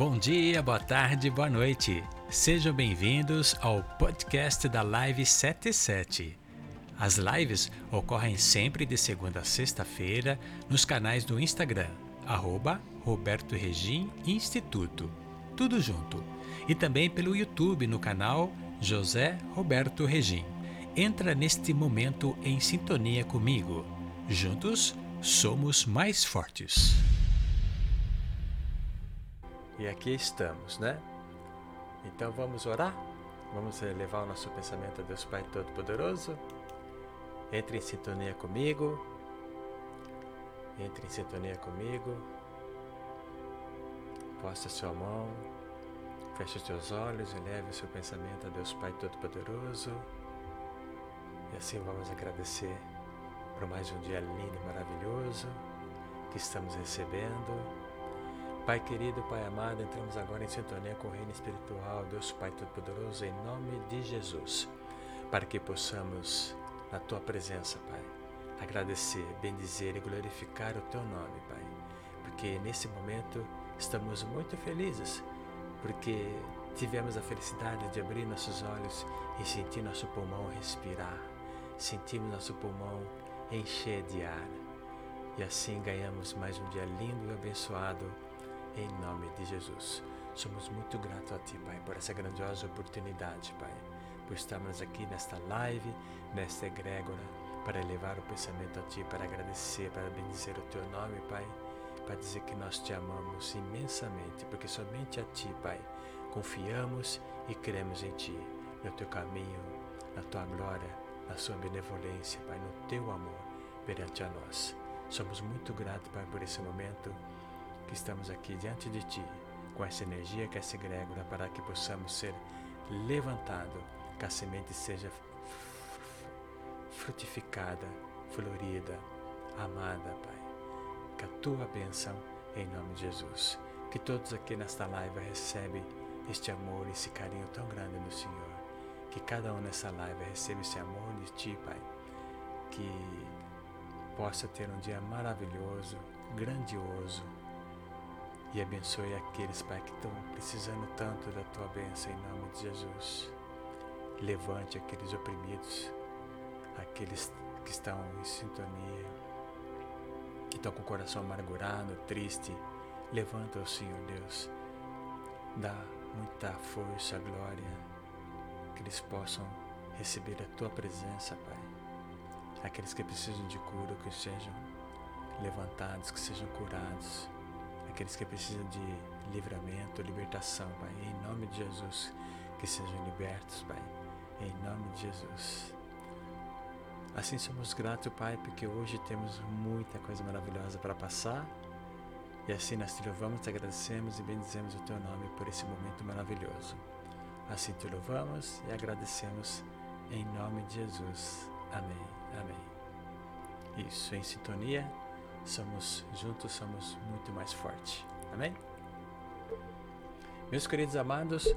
Bom dia, boa tarde, boa noite. Sejam bem-vindos ao podcast da Live 77. As lives ocorrem sempre de segunda a sexta-feira nos canais do Instagram, arroba Roberto Regim Instituto. Tudo junto. E também pelo YouTube no canal José Roberto Regim. Entra neste momento em sintonia comigo. Juntos somos mais fortes. E aqui estamos, né? Então vamos orar? Vamos levar o nosso pensamento a Deus Pai Todo-Poderoso? Entre em sintonia comigo. Entre em sintonia comigo. Posta sua mão. Feche os seus olhos e leve o seu pensamento a Deus Pai Todo-Poderoso. E assim vamos agradecer por mais um dia lindo e maravilhoso que estamos recebendo Pai querido, Pai amado, entramos agora em sintonia com o Reino Espiritual, Deus Pai Todo-Poderoso, em nome de Jesus, para que possamos, na Tua presença, Pai, agradecer, bendizer e glorificar o Teu nome, Pai, porque nesse momento estamos muito felizes, porque tivemos a felicidade de abrir nossos olhos e sentir nosso pulmão respirar, sentimos nosso pulmão encher de ar, e assim ganhamos mais um dia lindo e abençoado em nome de Jesus. Somos muito gratos a Ti, Pai, por essa grandiosa oportunidade, Pai, por estarmos aqui nesta live, nesta egrégora, para elevar o pensamento a Ti, para agradecer, para bendizer o Teu nome, Pai, para dizer que nós Te amamos imensamente, porque somente a Ti, Pai, confiamos e cremos em Ti, no Teu caminho, na Tua glória, na Sua benevolência, Pai, no Teu amor perante a nós. Somos muito gratos, Pai, por esse momento que estamos aqui diante de Ti, com essa energia que é essa egrégora, para que possamos ser levantados, que a semente seja frutificada, florida, amada, Pai. Que a Tua bênção, em nome de Jesus. Que todos aqui nesta live recebem este amor, esse carinho tão grande do Senhor. Que cada um nessa live receba esse amor de Ti, Pai. Que possa ter um dia maravilhoso, grandioso, e abençoe aqueles, Pai, que estão precisando tanto da tua bênção em nome de Jesus. Levante aqueles oprimidos, aqueles que estão em sintonia, que estão com o coração amargurado, triste. Levanta o Senhor Deus, dá muita força, glória, que eles possam receber a tua presença, Pai. Aqueles que precisam de cura, que sejam levantados, que sejam curados aqueles que precisam de livramento, libertação, Pai, em nome de Jesus, que sejam libertos, Pai, em nome de Jesus. Assim somos gratos, Pai, porque hoje temos muita coisa maravilhosa para passar. E assim nós te louvamos, te agradecemos e bendizemos o teu nome por esse momento maravilhoso. Assim te louvamos e agradecemos em nome de Jesus. Amém. Amém. Isso, em sintonia somos juntos somos muito mais fortes. Amém? Meus queridos amados,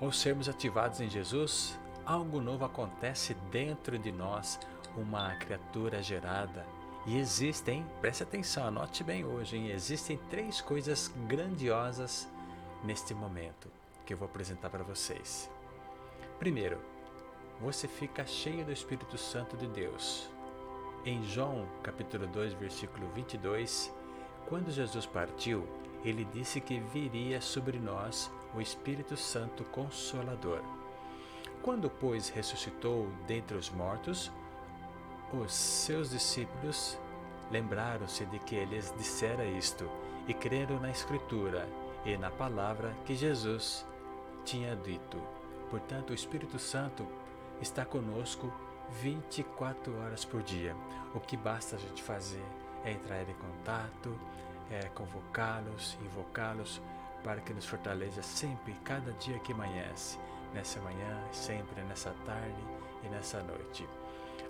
ao sermos ativados em Jesus, algo novo acontece dentro de nós, uma criatura gerada. E existem, preste atenção, anote bem hoje, hein? existem três coisas grandiosas neste momento que eu vou apresentar para vocês. Primeiro, você fica cheio do Espírito Santo de Deus. Em João, capítulo 2, versículo 22, quando Jesus partiu, ele disse que viria sobre nós o Espírito Santo Consolador. Quando, pois, ressuscitou dentre os mortos, os seus discípulos lembraram-se de que ele dissera isto e creram na Escritura e na palavra que Jesus tinha dito. Portanto, o Espírito Santo está conosco 24 horas por dia. O que basta a gente fazer é entrar em contato, é convocá-los, invocá-los para que nos fortaleça sempre, cada dia que amanhece, nessa manhã, sempre, nessa tarde e nessa noite.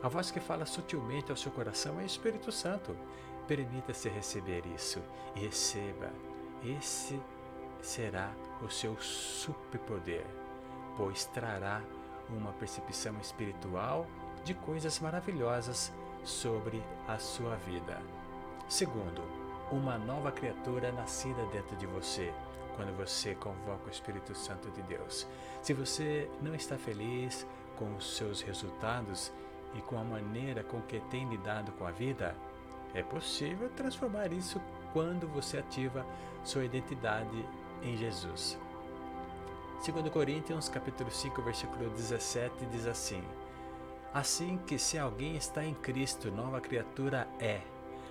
A voz que fala sutilmente ao seu coração é o Espírito Santo. Permita-se receber isso e receba. Esse será o seu superpoder, pois trará uma percepção espiritual de coisas maravilhosas sobre a sua vida. Segundo, uma nova criatura nascida dentro de você, quando você convoca o Espírito Santo de Deus. Se você não está feliz com os seus resultados e com a maneira com que tem lidado com a vida, é possível transformar isso quando você ativa sua identidade em Jesus. 2 Coríntios capítulo 5, versículo 17 diz assim: Assim que se alguém está em Cristo, nova criatura é.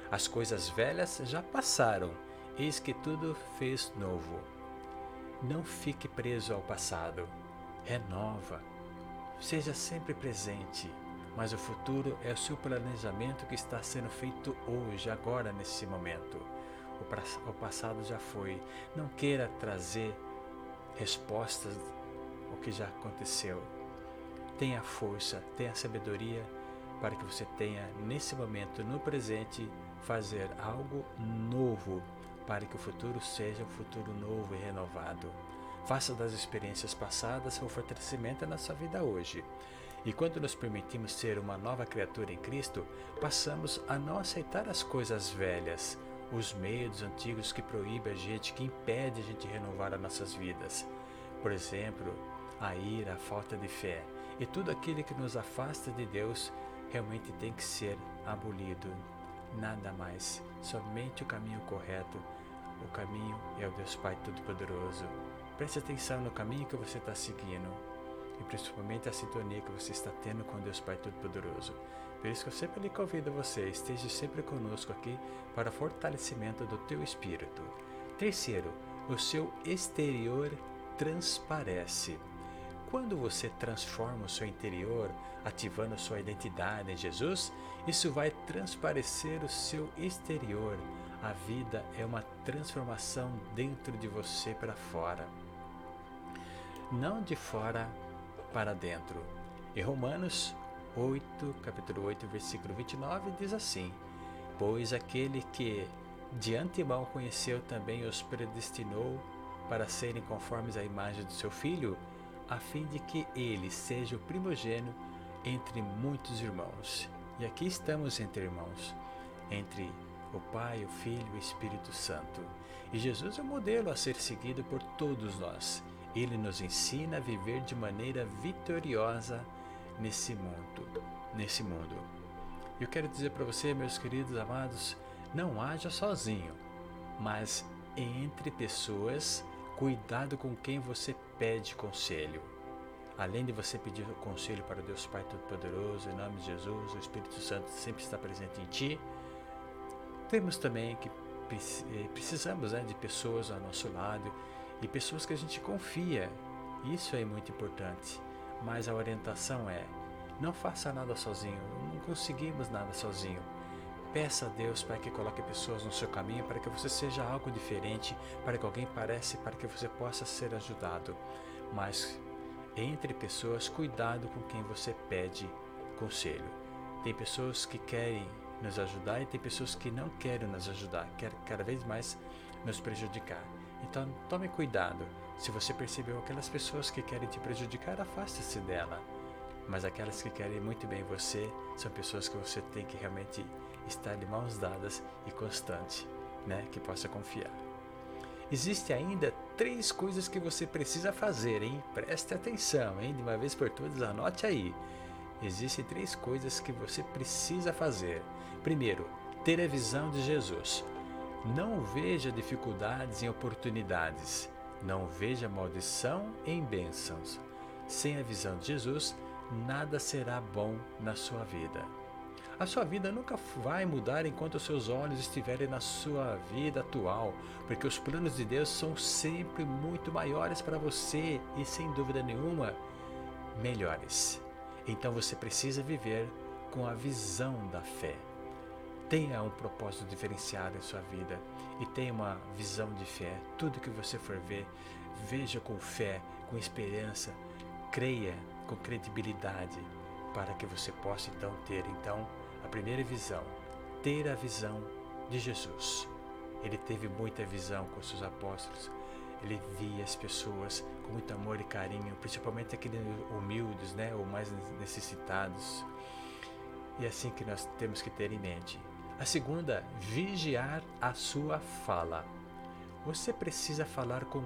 As coisas velhas já passaram, eis que tudo fez novo. Não fique preso ao passado. Renova. Seja sempre presente, mas o futuro é o seu planejamento que está sendo feito hoje, agora, nesse momento. O passado já foi. Não queira trazer respostas ao que já aconteceu. Tenha força, tenha sabedoria para que você tenha nesse momento, no presente, fazer algo novo para que o futuro seja um futuro novo e renovado. Faça das experiências passadas o fortalecimento na sua vida hoje. E quando nos permitimos ser uma nova criatura em Cristo, passamos a não aceitar as coisas velhas, os medos antigos que proíbem a gente, que impedem a gente renovar as nossas vidas. Por exemplo, a ira, a falta de fé e tudo aquilo que nos afasta de Deus realmente tem que ser abolido. Nada mais, somente o caminho correto. O caminho é o Deus Pai Todo-Poderoso. Preste atenção no caminho que você está seguindo e principalmente a sintonia que você está tendo com Deus Pai Todo-Poderoso. Por isso que eu sempre lhe convido você, esteja sempre conosco aqui para fortalecimento do teu espírito. Terceiro, o seu exterior transparece. Quando você transforma o seu interior, ativando sua identidade em Jesus, isso vai transparecer o seu exterior. A vida é uma transformação dentro de você para fora. Não de fora para dentro. Em Romanos 8, capítulo 8, versículo 29, diz assim: Pois aquele que de antemão conheceu também os predestinou para serem conformes à imagem do seu filho, a fim de que ele seja o primogênito entre muitos irmãos. E aqui estamos entre irmãos, entre o Pai, o Filho e o Espírito Santo. E Jesus é o modelo a ser seguido por todos nós. Ele nos ensina a viver de maneira vitoriosa nesse mundo, nesse mundo. Eu quero dizer para você, meus queridos amados, não haja sozinho, mas entre pessoas, cuidado com quem você pede conselho. Além de você pedir conselho para Deus Pai Todo-Poderoso, em nome de Jesus, o Espírito Santo sempre está presente em ti. Temos também que eh, precisamos né, de pessoas ao nosso lado e pessoas que a gente confia. Isso é muito importante. Mas a orientação é: não faça nada sozinho, não conseguimos nada sozinho. Peça a Deus para que coloque pessoas no seu caminho, para que você seja algo diferente, para que alguém pareça, para que você possa ser ajudado. Mas entre pessoas, cuidado com quem você pede conselho. Tem pessoas que querem nos ajudar e tem pessoas que não querem nos ajudar, querem cada vez mais nos prejudicar. Então tome cuidado. Se você percebeu aquelas pessoas que querem te prejudicar, afaste-se dela. Mas aquelas que querem muito bem você são pessoas que você tem que realmente estar de mãos dadas e constante, né? Que possa confiar. Existe ainda três coisas que você precisa fazer, hein? Preste atenção, hein? De uma vez por todas, anote aí. Existem três coisas que você precisa fazer. Primeiro, ter a visão de Jesus. Não veja dificuldades em oportunidades. Não veja maldição em bênçãos. Sem a visão de Jesus, nada será bom na sua vida. A sua vida nunca vai mudar enquanto os seus olhos estiverem na sua vida atual, porque os planos de Deus são sempre muito maiores para você e, sem dúvida nenhuma, melhores. Então você precisa viver com a visão da fé. Tenha um propósito diferenciado em sua vida e tenha uma visão de fé. Tudo que você for ver, veja com fé, com esperança, creia com credibilidade, para que você possa então ter então a primeira visão, ter a visão de Jesus. Ele teve muita visão com seus apóstolos. Ele via as pessoas com muito amor e carinho, principalmente aqueles humildes, né, ou mais necessitados. E é assim que nós temos que ter em mente. A segunda, vigiar a sua fala. Você precisa falar com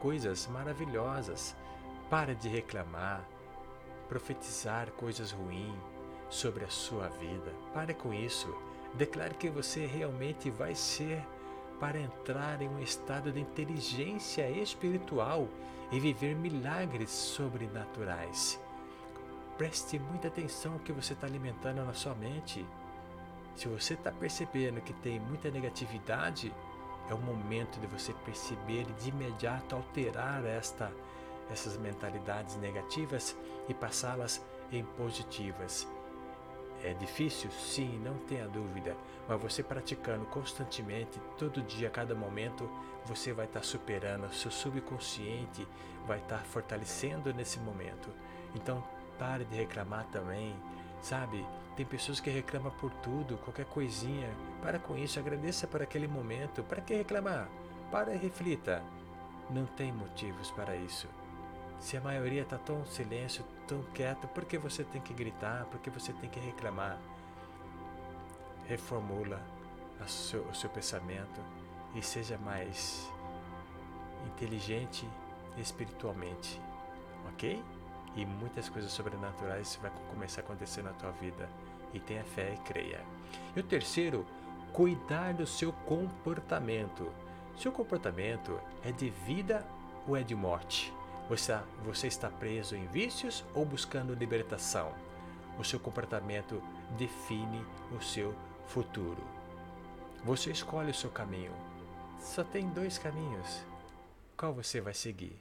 coisas maravilhosas. Para de reclamar, profetizar coisas ruins sobre a sua vida. Pare com isso. Declare que você realmente vai ser para entrar em um estado de inteligência espiritual e viver milagres sobrenaturais. Preste muita atenção no que você está alimentando na sua mente. Se você está percebendo que tem muita negatividade, é o momento de você perceber e de imediato alterar esta, essas mentalidades negativas e passá-las em positivas. É difícil? Sim, não tenha dúvida, mas você praticando constantemente, todo dia, a cada momento, você vai estar superando, seu subconsciente vai estar fortalecendo nesse momento. Então, pare de reclamar também, sabe? Tem pessoas que reclamam por tudo, qualquer coisinha. Para com isso, agradeça por aquele momento. Para que reclamar? Para e reflita. Não tem motivos para isso. Se a maioria está tão silêncio, tão quieto, por que você tem que gritar? Por que você tem que reclamar? Reformula seu, o seu pensamento e seja mais inteligente espiritualmente, ok? E muitas coisas sobrenaturais vão começar a acontecer na tua vida. E tenha fé e creia. E o terceiro, cuidar do seu comportamento. Seu comportamento é de vida ou é de morte? Você, está preso em vícios ou buscando libertação? O seu comportamento define o seu futuro. Você escolhe o seu caminho. Só tem dois caminhos. Qual você vai seguir?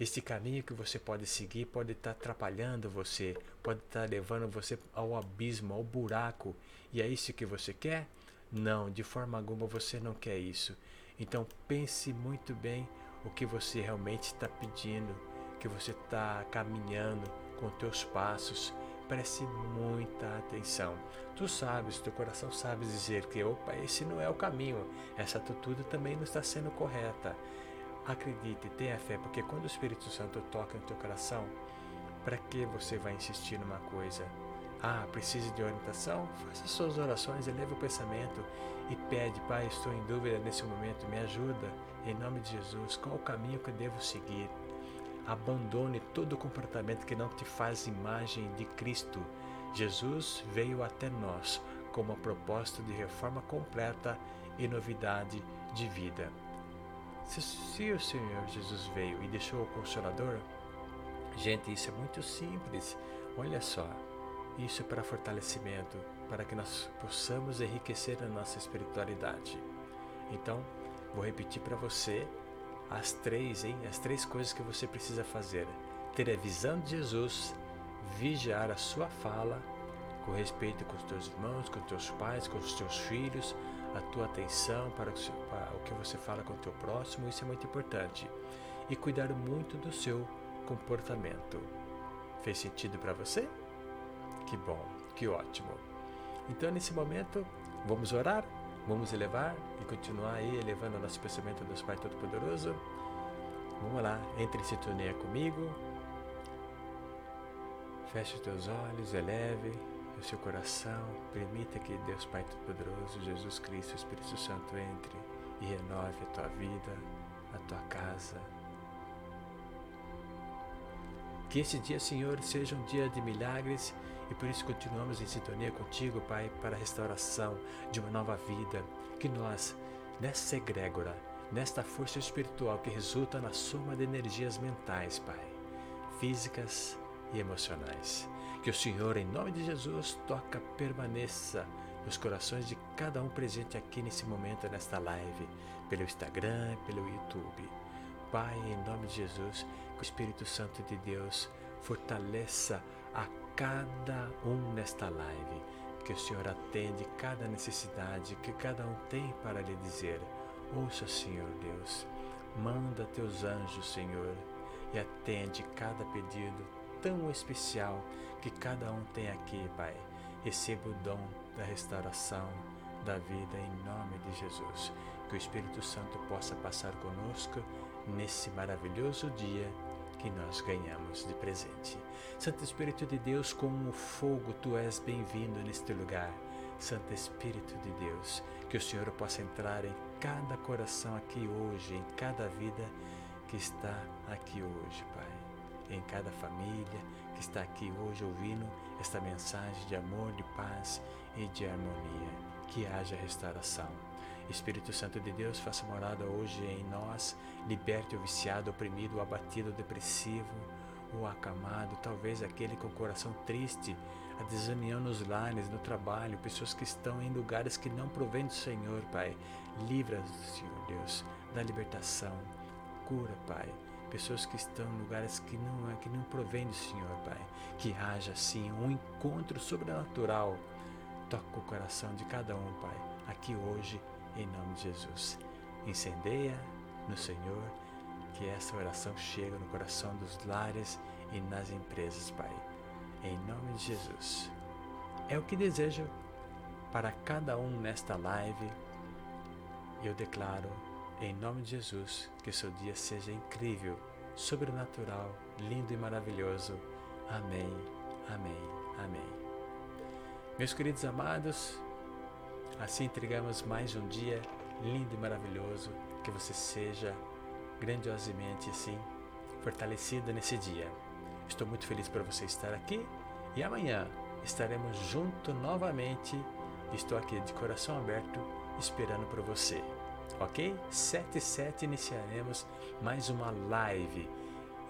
Este caminho que você pode seguir pode estar atrapalhando você, pode estar levando você ao abismo, ao buraco. E é isso que você quer? Não, de forma alguma você não quer isso. Então pense muito bem o que você realmente está pedindo, que você está caminhando com teus passos. Preste muita atenção. Tu sabes, teu coração sabe dizer que, opa, esse não é o caminho, essa atitude também não está sendo correta. Acredite, tenha fé, porque quando o Espírito Santo toca no teu coração, para que você vai insistir numa coisa? Ah, precisa de orientação? Faça suas orações, eleve o pensamento e pede, Pai, estou em dúvida nesse momento, me ajuda, em nome de Jesus, qual o caminho que eu devo seguir? Abandone todo comportamento que não te faz imagem de Cristo. Jesus veio até nós como a propósito de reforma completa e novidade de vida. Se, se o Senhor Jesus veio e deixou o Consolador, gente, isso é muito simples. Olha só, isso é para fortalecimento, para que nós possamos enriquecer a nossa espiritualidade. Então, vou repetir para você as três, hein? As três coisas que você precisa fazer: ter a visão de Jesus, vigiar a sua fala, com respeito com os teus irmãos, com os teus pais, com os teus filhos, a tua atenção para o que você fala com o teu próximo, isso é muito importante. E cuidar muito do seu comportamento. Fez sentido para você? Que bom, que ótimo. Então, nesse momento, vamos orar, vamos elevar e continuar aí elevando o nosso pensamento do Pai Todo-Poderoso. Vamos lá, entre em sintonia comigo. Feche os teus olhos, eleve o seu coração. Permita que Deus Pai Todo-Poderoso, Jesus Cristo, Espírito Santo entre e renove a tua vida, a tua casa. Que esse dia, Senhor, seja um dia de milagres e por isso continuamos em sintonia contigo, Pai, para a restauração de uma nova vida. Que nós, nessa egrégora, nesta força espiritual que resulta na soma de energias mentais, Pai, físicas e emocionais. Que o Senhor, em nome de Jesus, toca, permaneça nos corações de cada um presente aqui nesse momento, nesta live, pelo Instagram, pelo YouTube. Pai, em nome de Jesus, que o Espírito Santo de Deus fortaleça a cada um nesta live, que o Senhor atende cada necessidade que cada um tem para lhe dizer. Ouça, Senhor Deus, manda teus anjos, Senhor, e atende cada pedido tão especial que cada um tem aqui, Pai. Receba o dom da restauração da vida em nome de Jesus. Que o Espírito Santo possa passar conosco nesse maravilhoso dia que nós ganhamos de presente. Santo Espírito de Deus, como fogo, tu és bem-vindo neste lugar. Santo Espírito de Deus, que o Senhor possa entrar em cada coração aqui hoje, em cada vida que está aqui hoje, Pai. Em cada família que está aqui hoje ouvindo esta mensagem de amor, de paz e de harmonia. Que haja restauração. Espírito Santo de Deus, faça morada hoje em nós, liberte o viciado, oprimido, o abatido, o depressivo, o acamado, talvez aquele com o coração triste, a desunião nos lares, no trabalho, pessoas que estão em lugares que não provém do Senhor, Pai. Livra-os, Senhor Deus, da libertação. Cura, Pai. Pessoas que estão em lugares que não, que não provém do Senhor, Pai. Que haja, assim, um encontro sobrenatural. Toca o coração de cada um, Pai, aqui hoje, em nome de Jesus. Incendeia no Senhor, que essa oração chegue no coração dos lares e nas empresas, Pai em nome de Jesus. É o que desejo para cada um nesta live. Eu declaro, em nome de Jesus, que seu dia seja incrível, sobrenatural, lindo e maravilhoso. Amém, amém, amém. Meus queridos amados, assim entregamos mais um dia lindo e maravilhoso. Que você seja grandiosamente assim fortalecido nesse dia. Estou muito feliz por você estar aqui e amanhã estaremos juntos novamente. Estou aqui de coração aberto esperando por você. Ok? 7 e 7 iniciaremos mais uma live.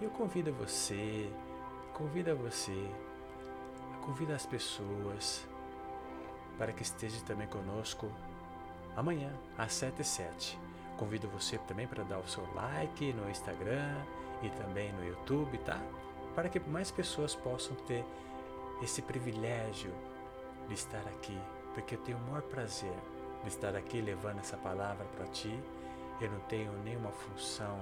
Eu convido você, convido você, convido as pessoas para que esteja também conosco amanhã às 7 e 7. Convido você também para dar o seu like no Instagram e também no YouTube, tá? para que mais pessoas possam ter esse privilégio de estar aqui, porque eu tenho o maior prazer de estar aqui levando essa palavra para ti. Eu não tenho nenhuma função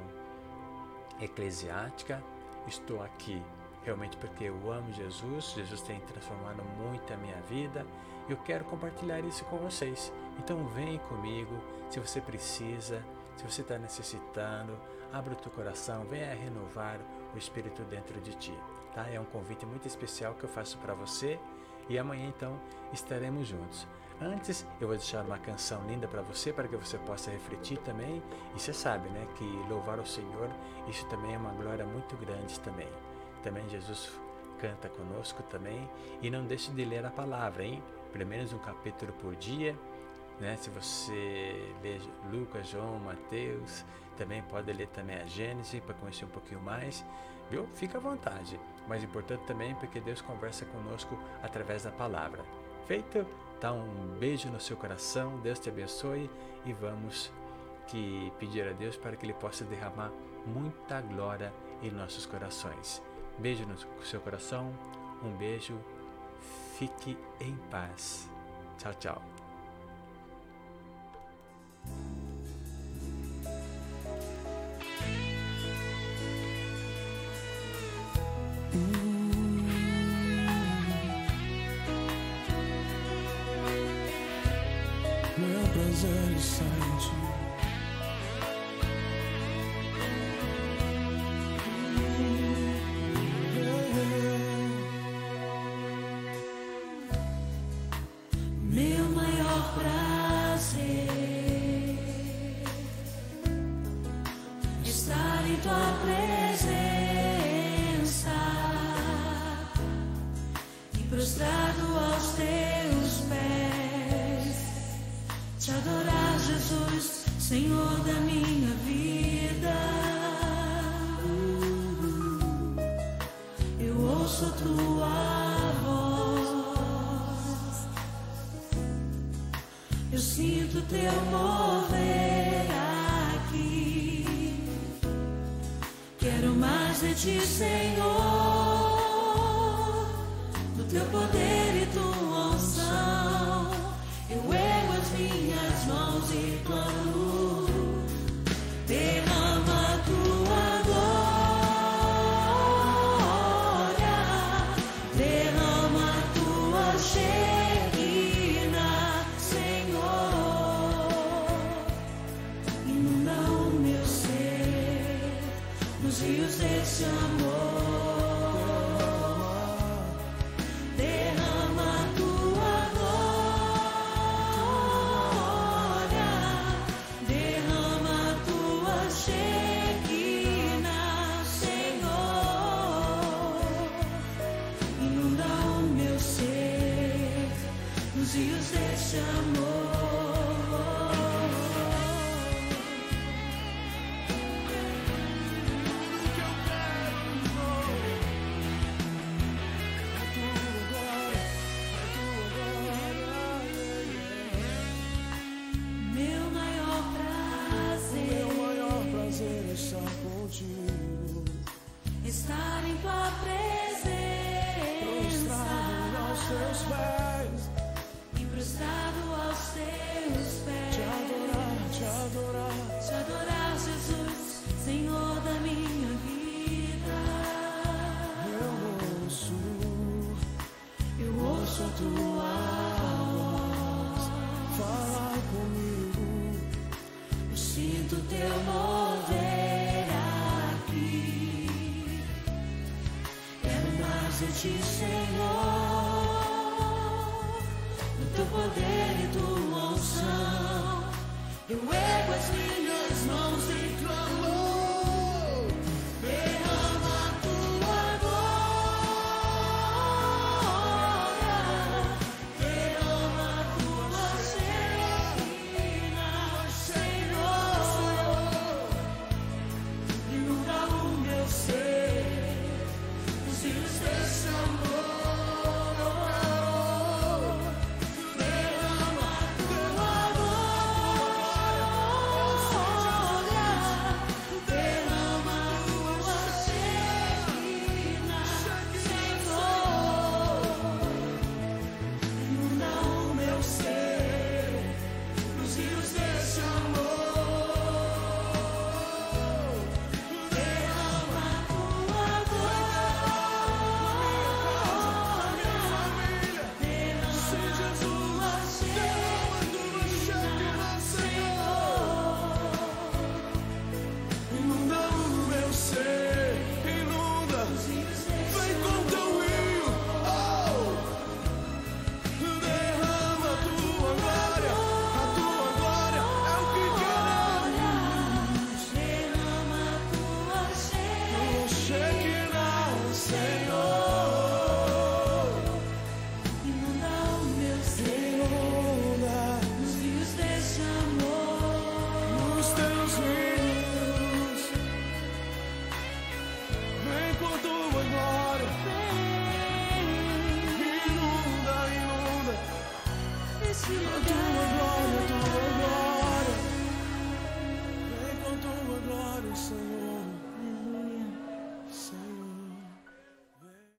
eclesiástica, estou aqui realmente porque eu amo Jesus, Jesus tem transformado muito a minha vida. Eu quero compartilhar isso com vocês. Então vem comigo, se você precisa, se você está necessitando, abra o teu coração, venha renovar o Espírito dentro de ti. Tá? É um convite muito especial que eu faço para você e amanhã então estaremos juntos. Antes, eu vou deixar uma canção linda para você, para que você possa refletir também. E você sabe, né, que louvar o Senhor, isso também é uma glória muito grande também. Também Jesus canta conosco também. E não deixe de ler a palavra, hein? Pelo menos um capítulo por dia. Né? Se você lê Lucas, João, Mateus, também pode ler também a Gênesis para conhecer um pouquinho mais. Viu? Fica à vontade. Mas importante também porque Deus conversa conosco através da palavra. Feito? Dá um beijo no seu coração, Deus te abençoe e vamos que pedir a Deus para que Ele possa derramar muita glória em nossos corações. Beijo no seu coração, um beijo, fique em paz. Tchau, tchau. Em tua presença e prostrado aos teus pés, te adorar, Jesus, Senhor da minha vida. Eu ouço tua voz. Eu sinto teu mover Quero mais de ti, Senhor. Do teu poder e tua unção. Eu ergo as minhas mãos e clamo. Sinto teu mover aqui. É o mar, eu te.